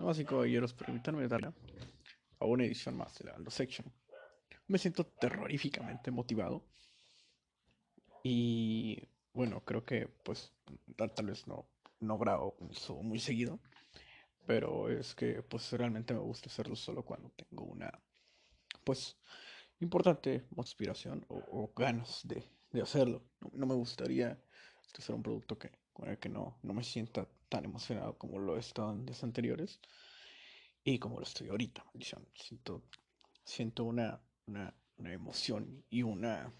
Damas y caballeros, permítanme dar a una edición más de la Aldo Section. Me siento terroríficamente motivado. Y bueno, creo que pues tal vez no, no grabo eso muy seguido. Pero es que pues realmente me gusta hacerlo solo cuando tengo una pues importante motivación o, ganas de, hacerlo. No, me gustaría hacer un producto que, con el que no, no me sienta tan emocionado como lo he estado en días anteriores y como lo estoy ahorita. Siento, siento una, una, emoción y una,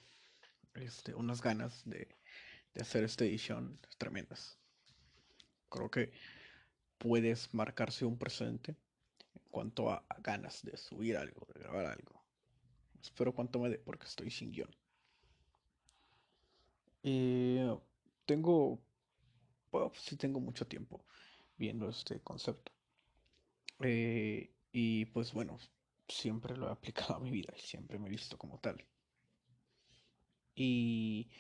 este, unas ganas de, de hacer esta edición tremendas. Creo que puedes marcarse un presente en cuanto a, ganas de subir algo, de grabar algo. Espero cuánto me dé porque estoy sin guion. Tengo, bueno, sí tengo mucho tiempo viendo este concepto. Eh, y pues bueno, siempre lo he aplicado a mi vida y siempre me he visto como tal. Y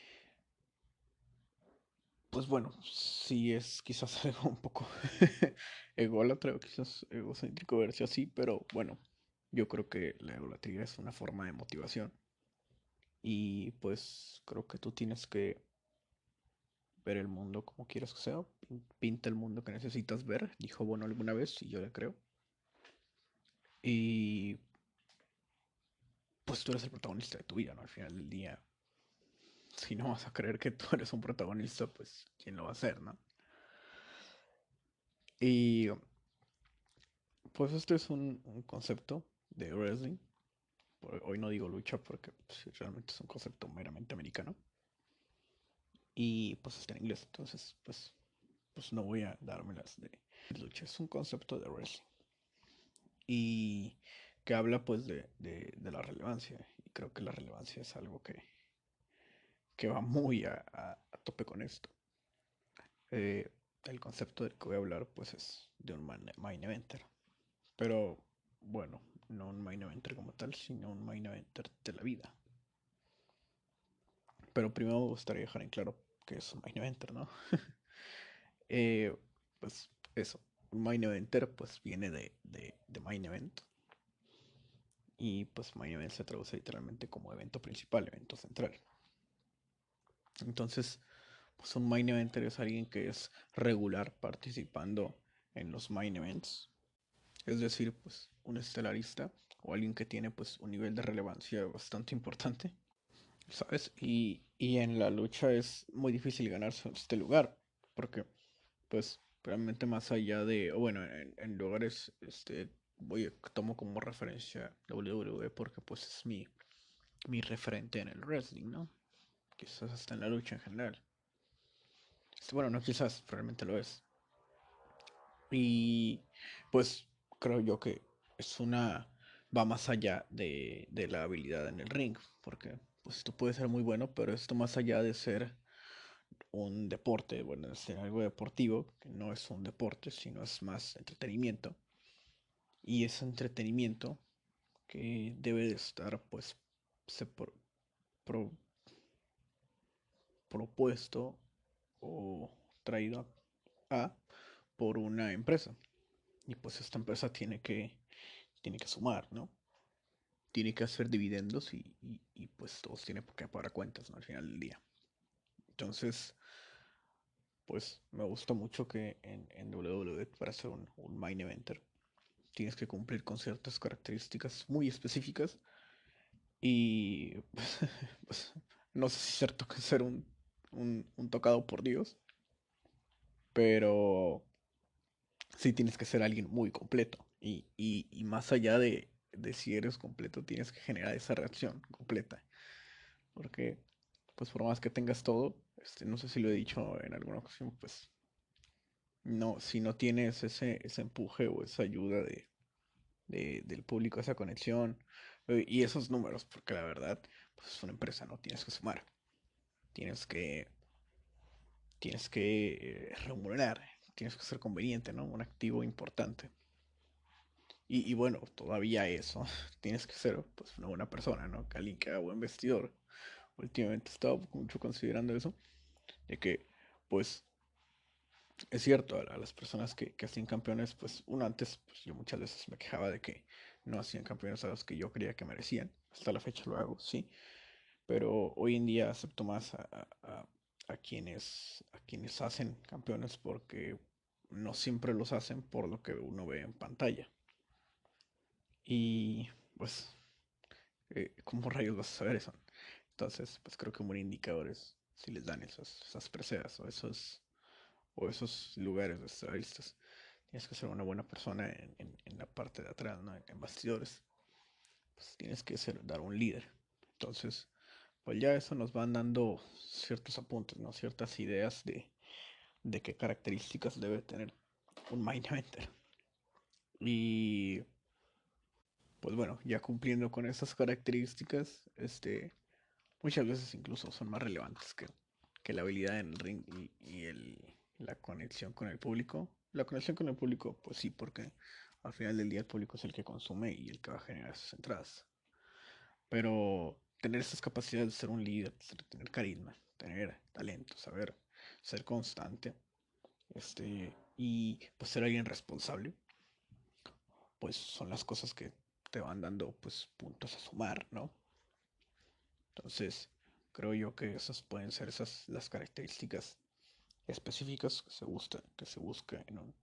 pues bueno, sí es quizás algo un poco ególatra o quizás egocéntrico verse así, pero bueno, yo creo que la egolatría es una forma de motivación. Y pues creo que tú tienes que ver el mundo como quieras que sea. Pinta el mundo que necesitas ver, dijo Bono alguna vez y yo le creo. Y pues tú eres el protagonista de tu vida, ¿no? Al final del día, si no vas a creer que tú eres un protagonista, pues ¿quién lo va a hacer, no? Y pues este es un, concepto de wrestling. Hoy no digo lucha porque pues, realmente es un concepto meramente americano. Y pues está en inglés, entonces pues, pues no voy a dármelas de lucha. Es un concepto de wrestling y que habla pues de, la relevancia. Y creo que la relevancia es algo que, que va muy a, tope con esto. Eh, el concepto del que voy a hablar pues es de un main eventer. Pero bueno, no un main eventer como tal, sino un main eventer de la vida. Pero primero me gustaría dejar en claro que es main eventer, ¿no? Eh, pues eso, main eventer pues viene de, de, main event. Y pues main event se traduce literalmente como evento principal, evento central. Entonces, pues un main eventer es alguien que es regular participando en los main events. Es decir, pues un estelarista o alguien que tiene pues un nivel de relevancia bastante importante. ¿Sabes? Y, y en la lucha es muy difícil ganarse este lugar. Porque pues realmente más allá de, bueno, en, lugares, este, voy, tomo como referencia WWE porque pues es mi, mi referente en el wrestling, ¿no? Quizás hasta en la lucha en general. Este, bueno, no quizás, realmente lo es. Y pues creo yo que es una, va más allá de, de la habilidad en el ring, porque pues esto puede ser muy bueno, pero esto más allá de ser un deporte, bueno, es algo deportivo, que no es un deporte, sino es más entretenimiento. Y ese entretenimiento que debe de estar, pues, se propuesto o traído a, por una empresa. Y pues esta empresa tiene que, tiene que sumar, ¿no? Tiene que hacer dividendos y, y, pues todos tienen que pagar cuentas. Al final del día. Entonces, pues me gusta mucho que en, en WWE para ser un, main eventer tienes que cumplir con ciertas características muy específicas y pues, no sé si es cierto que ser un, tocado por Dios, pero sí tienes que ser alguien muy completo y, más allá de, de si eres completo tienes que generar esa reacción completa porque pues por más que tengas todo, este, no sé si lo he dicho en alguna ocasión, pues no, si no tienes ese, ese empuje o esa ayuda de, del público, esa conexión eh, y esos números, porque la verdad, pues es una empresa, ¿no? Tienes que sumar, tienes que, tienes que eh, remunerar, tienes que ser conveniente, ¿no? Un activo importante. Y, bueno, todavía eso, tienes que ser pues una buena persona, ¿no? Que alguien que haga buen vestidor. Últimamente he estado mucho considerando eso de que pues es cierto, a, las personas que, que, hacían campeones, pues uno antes, pues yo muchas veces me quejaba de que no hacían campeones a los que yo creía que merecían. Hasta la fecha lo hago, sí. Pero hoy en día acepto más a, a quienes, a quienes hacen campeones porque no siempre los hacen por lo que uno ve en pantalla. Y pues, eh, ¿cómo rayos vas a saber eso? Entonces, pues creo que un buen indicador es si les dan esas, esas preseas o esos, o esos lugares de estadistas. Tienes que ser una buena persona en, en, la parte de atrás, ¿no? en, bastidores. Pues tienes que ser, dar un líder. Entonces, pues ya eso nos van dando ciertos apuntes, ¿no? Ciertas ideas de, de qué características debe tener un main eventer. Y pues bueno, ya cumpliendo con esas características, este, muchas veces incluso son más relevantes que, que la habilidad en el ring y, el, la conexión con el público. La conexión con el público, pues sí, porque al final del día el público es el que consume y el que va a generar esas entradas. Pero tener esas capacidades de ser un líder, tener carisma, tener talento, saber ser constante, este, y pues ser alguien responsable, pues son las cosas que te van dando pues puntos a sumar, ¿no? Entonces, creo yo que esas pueden ser esas las características específicas que se busca, que se busca en un,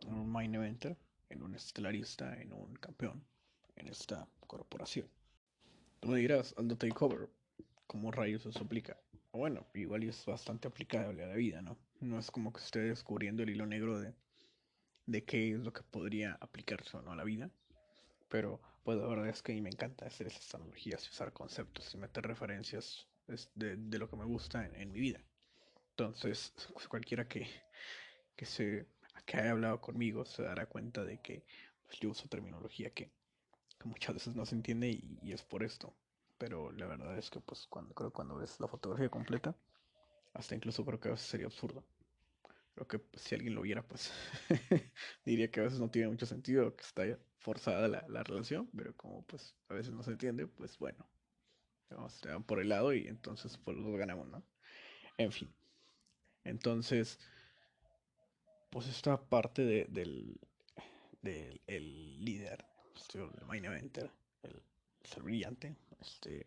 en un main eventer, en un estelarista, en un campeón, en esta corporación. Tú me dirás, Aldo Takeover, ¿cómo rayos eso aplica? Bueno, igual es bastante aplicable a la vida, ¿no? No es como que esté descubriendo el hilo negro de, de qué es lo que podría aplicarse o no a la vida. Pero pues la verdad es que a mí me encanta hacer esas analogías y usar conceptos y meter referencias de, de lo que me gusta en, mi vida. Entonces, pues, cualquiera que, que, se, que haya hablado conmigo se dará cuenta de que pues, yo uso terminología que, que, muchas veces no se entiende y, es por esto. Pero la verdad es que pues cuando creo cuando ves la fotografía completa, hasta incluso creo que a veces sería absurdo. Creo que pues, si alguien lo viera, pues diría que a veces no tiene mucho sentido, que está forzada la, la relación, pero como pues a veces no se entiende, pues bueno, vamos a por el lado y entonces pues los ganamos, ¿no? En fin. Entonces, pues esta parte de, del, del el líder, el main eventer, el ser brillante, este,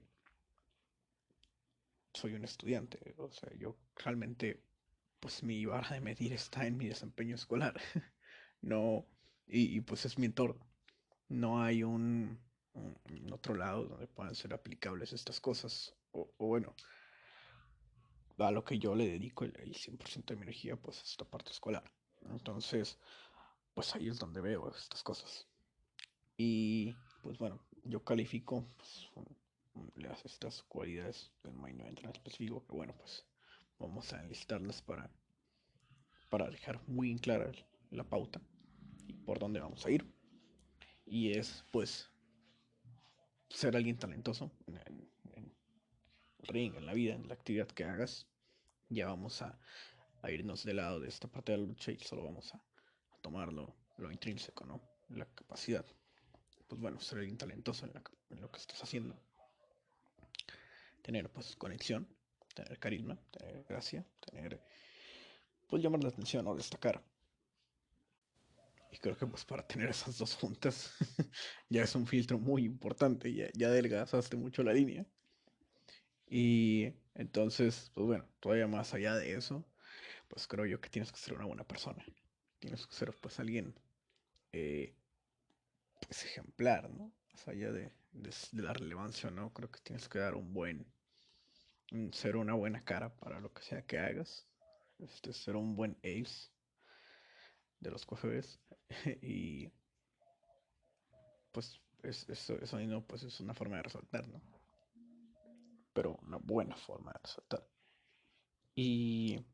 soy un estudiante, o sea, yo realmente, pues mi vara de medir está en mi desempeño escolar, no, y, y pues es mi entorno no hay un, otro lado donde puedan ser aplicables estas cosas. O, bueno, a lo que yo le dedico el, 100% de mi energía, pues esta parte escolar. Entonces, pues ahí es donde veo estas cosas. Y pues bueno, yo califico pues, estas cualidades del Mind en específico, que bueno, pues vamos a enlistarlas para, para dejar muy clara la pauta y por dónde vamos a ir y es pues ser alguien talentoso en, el ring, en la vida, en la actividad que hagas. Ya vamos a, irnos de lado de esta parte de la lucha y solo vamos a, a tomar lo, intrínseco, ¿no? La capacidad. Pues bueno, ser alguien talentoso en, en lo que estás haciendo. Tener pues conexión, tener carisma, tener gracia, tener pues llamar la atención o destacar. Y creo que pues para tener esas dos juntas ya es un filtro muy importante, ya, ya adelgazaste mucho la línea. Y entonces, pues bueno, todavía más allá de eso, pues creo yo que tienes que ser una buena persona. Tienes que ser pues alguien eh, pues ejemplar, ¿no? Más allá de, de, la relevancia, ¿no? Creo que tienes que dar un buen, ser una buena cara para lo que sea que hagas. Este, ser un buen ace de los QFBs y pues eso, eso no, pues es una forma de resaltar, ¿no? Pero una buena forma de resaltar. Y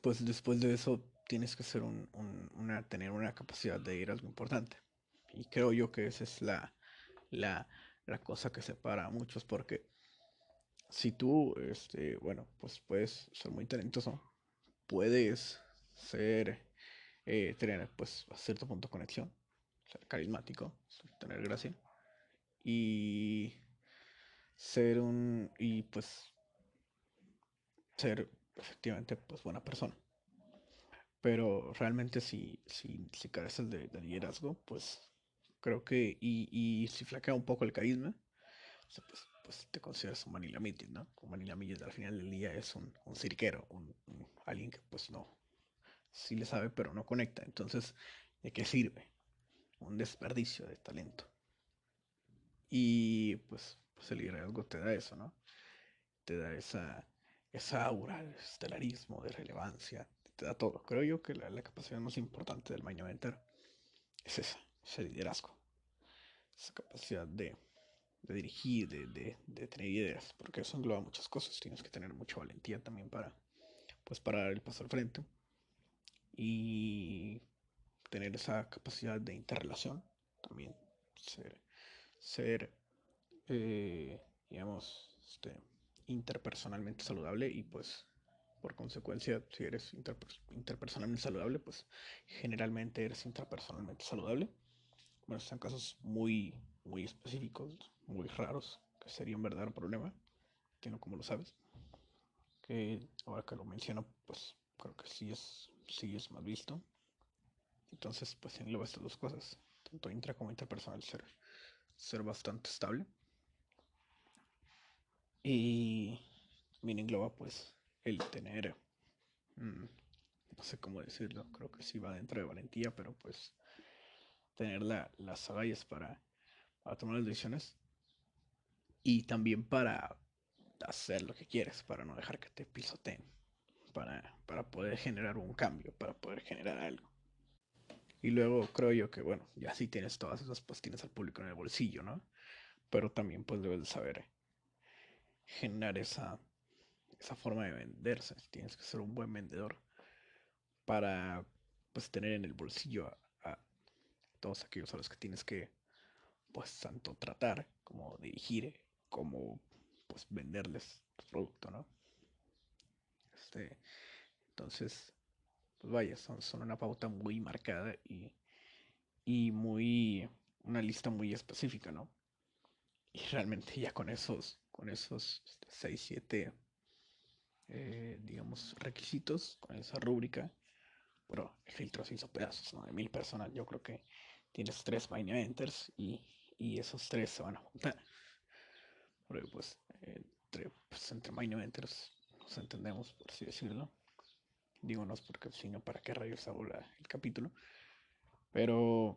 pues después de eso tienes que ser un, una, tener una capacidad de ir a algo importante. Y creo yo que esa es la, la, la cosa que separa a muchos porque si tú, este, bueno, pues puedes ser muy talentoso, puedes ser eh, tener pues a cierto punto conexión, ser carismático, tener gracia y ser un y pues ser efectivamente pues buena persona. Pero realmente si, si, si careces de, de liderazgo, pues creo que, y, y si flaquea un poco el carisma, pues, pues te consideras un Manila Meeting, ¿no? Un Manila Meeting al final del día es un, un cirquero, un, alguien que pues no, sí le sabe, pero no conecta. Entonces, ¿de qué sirve? Un desperdicio de talento. Y pues, pues el liderazgo te da eso, ¿no? Te da esa, esa aura de estelarismo, de relevancia, te da todo. Creo yo que la, la capacidad más importante del Mind es esa, ese liderazgo. Esa capacidad de, de dirigir, de, de, de, tener ideas, porque eso engloba muchas cosas. Tienes que tener mucha valentía también para, pues, para dar el paso al frente y tener esa capacidad de interrelación también, ser, ser eh, digamos, este, interpersonalmente saludable y pues por consecuencia, si eres interpersonalmente saludable, pues generalmente eres intrapersonalmente saludable. Bueno, son casos muy, muy específicos, muy raros, que sería un verdadero problema, que no como lo sabes. Que ahora que lo menciono, pues creo que sí es, sí es más visto. Entonces, pues engloba estas dos cosas, tanto intra como interpersonal, ser, ser bastante estable. Y también engloba, pues, el tener, mmm, no sé cómo decirlo, creo que sí va dentro de valentía, pero pues tener la, las agallas para, para tomar las decisiones y también para hacer lo que quieres, para no dejar que te pisoteen, para, para poder generar un cambio, para poder generar algo. Y luego creo yo que, bueno, ya sí tienes todas esas, pues al público en el bolsillo, ¿no? Pero también pues debes de saber generar esa, esa forma de venderse. Tienes que ser un buen vendedor para pues tener en el bolsillo a, a todos aquellos a los que tienes que pues tanto tratar como dirigir como pues venderles tu producto, ¿no? Este, entonces, pues vaya, son, son una pauta muy marcada y, y muy, una lista muy específica, ¿no? Y realmente ya con esos, con esos 6, 7, eh, digamos, requisitos, con esa rúbrica, bueno, el filtro se hizo pedazos, ¿no? De mil personas, yo creo que tienes tres Enters y, y esos tres se van a juntar. Porque pues, entre, pues, entre Enters nos entendemos, por así decirlo. Digo, no es porque si no, ¿para qué rayos hago el capítulo? Pero,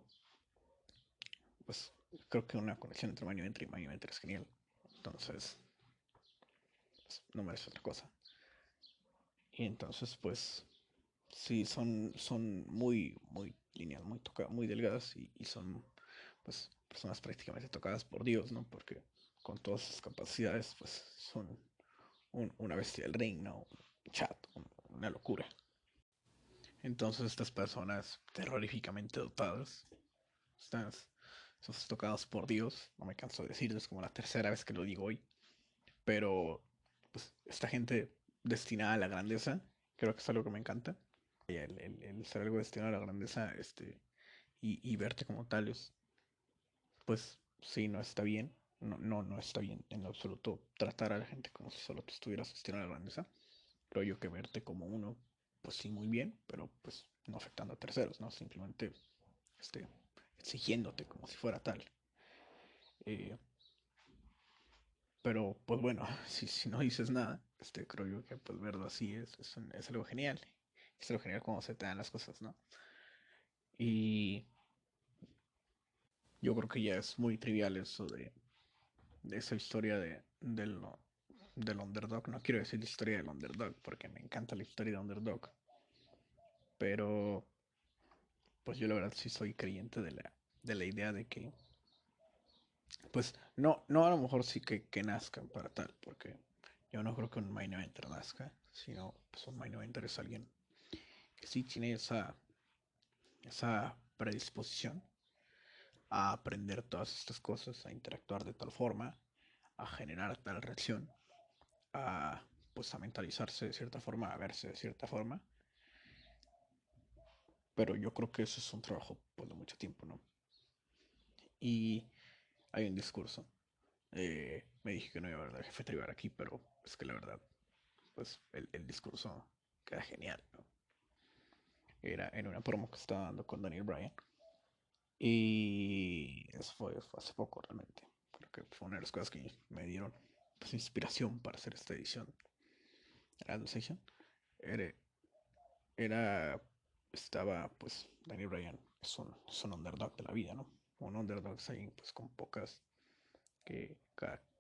pues, creo que una conexión entre Enter y Enter es genial. Entonces, pues, no merece otra cosa. Y entonces, pues, sí, son, son muy, muy lineales, muy, tocadas, muy delgadas y, y, son, pues, personas prácticamente tocadas por Dios, ¿no? Porque con todas sus capacidades, pues, son un, una bestia del ring, ¿no? Un chat, un, una locura. Entonces, estas personas terroríficamente dotadas, estas, son tocadas por Dios, no me canso de decirlo, es como la tercera vez que lo digo hoy, pero, pues, esta gente destinada a la grandeza, creo que es algo que me encanta. El, el, el ser algo destinado a la grandeza este, y, y verte como tales, pues sí, no está bien. No, no, no está bien en absoluto tratar a la gente como si solo tú estuvieras destinado a la grandeza. Creo yo que verte como uno, pues sí, muy bien, pero pues no afectando a terceros, ¿no? Simplemente este, exigiéndote como si fuera tal. Eh, pero pues bueno, si, si no dices nada, este, creo yo que pues verlo así es, es, es algo genial. Es algo genial cuando se te dan las cosas, ¿no? Y yo creo que ya es muy trivial eso de esa historia de, del, del underdog. No quiero decir la historia del underdog, porque me encanta la historia de underdog. Pero, pues yo la verdad sí soy creyente de la, de la idea de que pues no, no a lo mejor sí que, que nazcan para tal, porque yo no creo que un main eventer nazca, sino pues un main eventer es alguien que sí tiene esa, esa predisposición a aprender todas estas cosas, a interactuar de tal forma, a generar tal reacción, a pues a mentalizarse de cierta forma, a verse de cierta forma. Pero yo creo que eso es un trabajo pues, de mucho tiempo, ¿no? Y hay un discurso. Eh, me dije que no iba a hablar de jefe tribal aquí, pero es que la verdad, pues el, el discurso queda genial, era en una promo que estaba dando con Daniel Bryan. Y eso fue, hace poco realmente. Creo que fue una de las cosas que me dieron pues, inspiración para hacer esta edición. La Era, era, estaba pues Daniel Bryan es un, es un underdog de la vida, ¿no? Un underdog ahí pues con pocas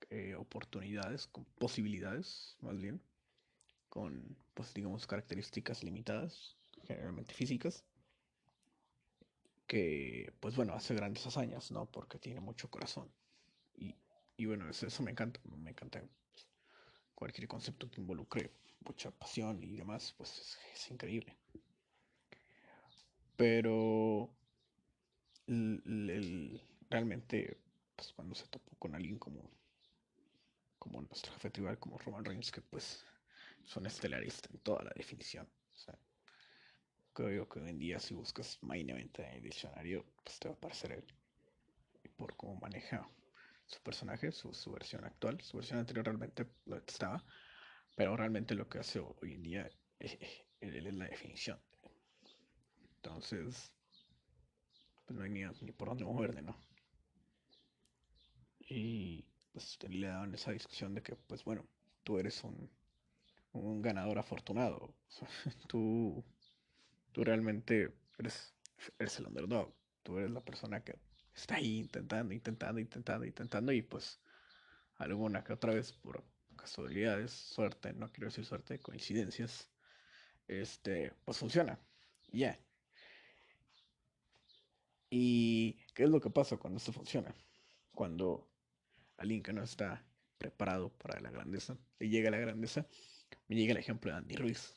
eh, oportunidades, con posibilidades más bien, con pues digamos características limitadas, generalmente físicas, que pues bueno, hace grandes hazañas, ¿no? Porque tiene mucho corazón. Y, y bueno, eso, eso, me encanta, me encanta cualquier concepto que involucre mucha pasión y demás, pues es, increíble. Pero el, realmente, pues cuando se topó con alguien como, como nuestro jefe tribal, como Roman Reigns, que pues son estelaristas en toda la definición. Creo que hoy en día si buscas main event en el diccionario, pues te va a aparecer él. Por cómo maneja su personaje, su, versión actual. Su versión anterior realmente lo detestaba, pero realmente lo que hace hoy en día es, él es la definición. Entonces, pues no hay ni, por dónde moverle, ¿no? Y pues le daban esa discusión de que, pues bueno, tú eres un, un ganador afortunado. tú, tú realmente eres, el underdog. Tú eres la persona que está ahí intentando, intentando, intentando, intentando y pues alguna que otra vez por casualidades, suerte, no quiero decir suerte, coincidencias, este, pues funciona. Ya. ¿Y qué es lo que pasa cuando esto funciona? Cuando alguien que no está preparado para la grandeza le llega a la grandeza, me llega el ejemplo de Andy Ruiz.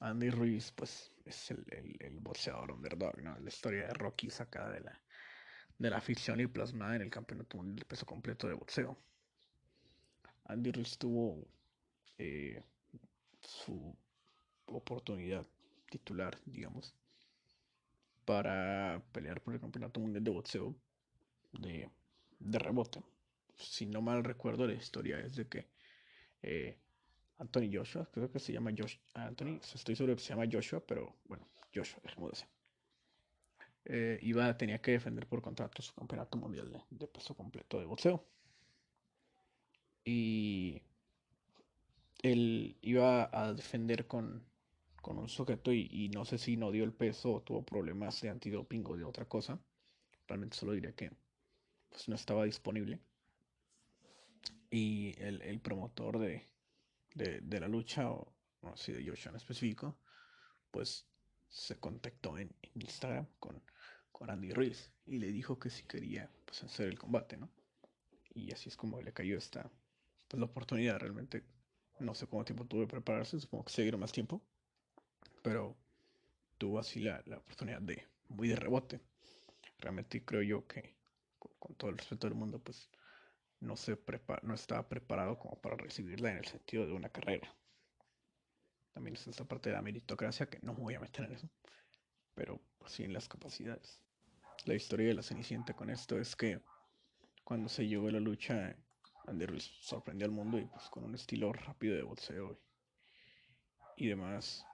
Andy Ruiz, pues, es el, el, boxeador underdog, ¿no? La historia de Rocky sacada de la, de la ficción y plasmada en el campeonato mundial de peso completo de boxeo. Andy Ruiz tuvo eh, su oportunidad titular, digamos, para pelear por el campeonato mundial de boxeo de, rebote. Si no mal recuerdo, la historia es de que eh, Anthony Joshua, creo que se llama Josh Anthony, estoy seguro que se llama Joshua, pero bueno, Joshua, dejemos de eh, iba, tenía que defender por contrato su campeonato mundial de, peso completo de boxeo. Y él iba a defender con, con un sujeto y, no sé si no dio el peso o tuvo problemas de antidoping o de otra cosa. Realmente solo diría que pues, no estaba disponible. Y el, promotor de, la lucha, o no sé, de Joshua en específico, pues se contactó en, Instagram con, con, Andy Ruiz y le dijo que si quería pues, hacer el combate, ¿no? Y así es como le cayó esta pues, la oportunidad. Realmente no sé cuánto tiempo tuve que prepararse, supongo que seguir más tiempo pero tuvo así la, oportunidad de, muy de rebote. Realmente creo yo que, con, todo el respeto del mundo, pues no, se no estaba preparado como para recibirla en el sentido de una carrera. También es esta parte de la meritocracia que no me voy a meter en eso, pero sí en las capacidades. La historia de la Cenicienta con esto es que cuando se llegó a la lucha, Andy sorprendió al mundo y pues con un estilo rápido de boxeo y demás,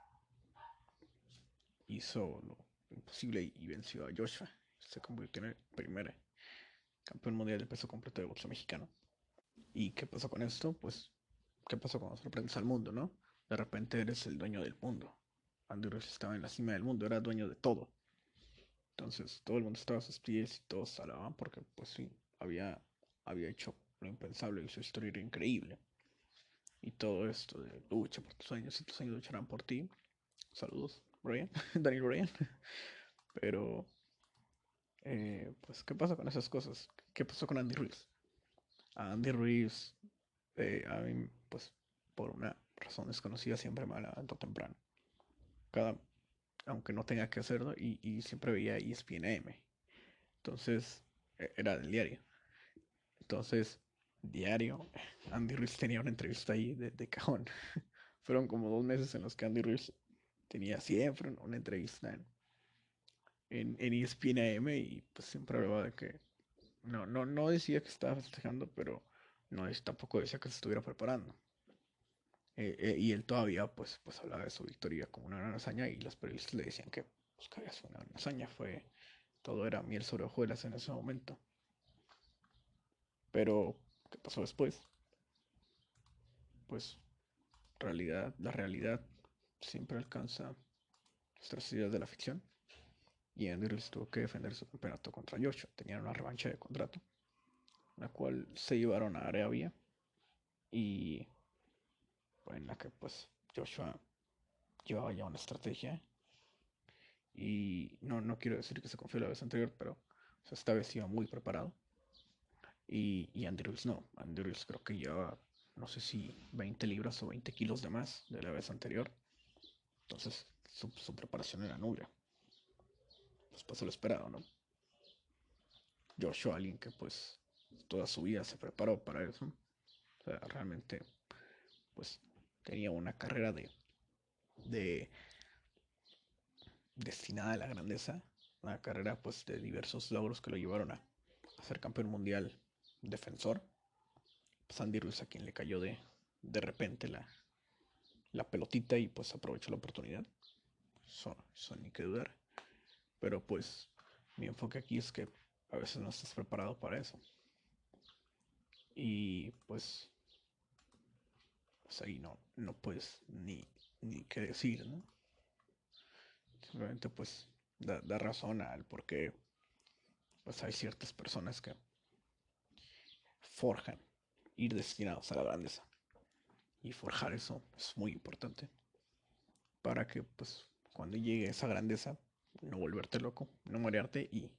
hizo lo imposible y venció a Joshua. Se convirtió en el primer campeón mundial de peso completo de boxeo mexicano. ¿Y qué pasó con esto? Pues, ¿qué pasó cuando sorprendes al mundo, no? De repente eres el dueño del mundo. Andy Ruiz estaba en la cima del mundo, era dueño de todo. Entonces todo el mundo estaba a sus pies y todos alababan porque, pues sí, había, había hecho lo impensable y su historia era increíble. Y todo esto de lucha por tus sueños y tus sueños lucharán por ti. Saludos. Brian, Daniel Bryan. Pero, eh, pues, ¿qué pasa con esas cosas? ¿Qué pasó con Andy Ruiz? A Andy Ruiz, eh, a mí, pues, por una razón desconocida, siempre me ha levantado temprano. Cada, aunque no tenga que hacerlo, y, y siempre veía ESPN AM. Entonces, e, era del diario. Entonces, diario, Andy Ruiz tenía una entrevista ahí de, de cajón. Fueron como dos meses en los que Andy Ruiz tenía siempre una entrevista en, en, en ESPN AM y pues siempre hablaba de que no, no, no decía que estaba festejando, pero no tampoco decía que se estuviera preparando. Eh, eh, y él todavía pues, pues hablaba de su victoria como una gran hazaña y los periodistas le decían que pues, que una gran hazaña, fue, todo era miel sobre hojuelas en ese momento. Pero, ¿qué pasó después? Pues, realidad, la realidad siempre alcanza nuestras ideas de la ficción. Y Andrews tuvo que defender su campeonato contra Joshua. Tenían una revancha de contrato, la cual se llevaron a Arabia y en la que pues Joshua llevaba ya una estrategia y no, no quiero decir que se confió la vez anterior, pero esta vez iba muy preparado. Y, y Andrews no, Andrews creo que llevaba, no sé si 20 libras o 20 kilos de más de la vez anterior. Entonces su, su preparación era nula. Pues pasó lo esperado, ¿no? Joshua, alguien que pues toda su vida se preparó para eso. O sea, realmente pues tenía una carrera de, de destinada a la grandeza, una carrera pues de diversos logros que lo llevaron a, ser campeón mundial defensor. Sandy Ruiz a quien le cayó de, de repente la, la pelotita y pues aprovechó la oportunidad. Eso, eso ni que dudar. Pero pues mi enfoque aquí es que a veces no estás preparado para eso. Y pues, pues ahí no, no puedes ni, ni qué decir, ¿no? Simplemente pues da, razón al por qué pues hay ciertas personas que forjan ir destinados a la grandeza. Y forjar eso es muy importante para que pues cuando llegue esa grandeza no volverte loco, no marearte y,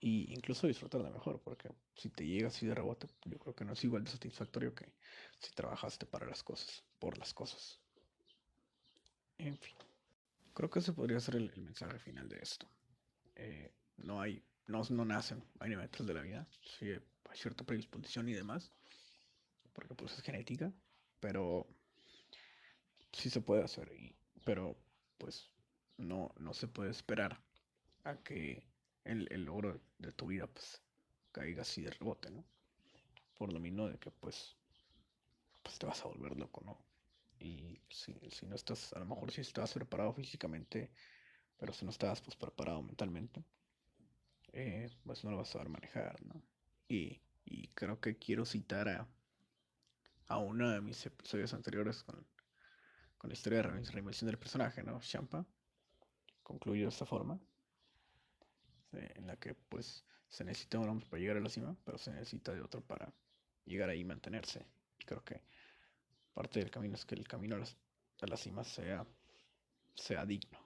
y incluso disfrutar de mejor, porque si te llega así de rebote, yo creo que no es igual de satisfactorio que si trabajaste para las cosas, por las cosas. En fin. Creo que ese podría ser el, mensaje final de esto. Eh, no hay, no, no nacen, hay niveles de la vida. Sí, hay cierta predisposición y demás, porque pues es genética, pero sí se puede hacer. Y, pero pues no, no se puede esperar a que el, el logro de tu vida pues caiga así de rebote, ¿no? Por lo mismo de que pues, pues te vas a volver loco, ¿no? Y si, si no estás, a lo mejor si estás preparado físicamente, pero si no estás pues preparado mentalmente, eh, pues no lo vas a saber manejar, ¿no? Y, y creo que quiero citar a, a uno de mis episodios anteriores con, con la historia de la reinvención del personaje, ¿no? Champa concluyo de esta forma, en la que pues se necesita un para llegar a la cima, pero se necesita de otro para llegar ahí y mantenerse. Y creo que parte del camino es que el camino a, la cima sea, sea digno.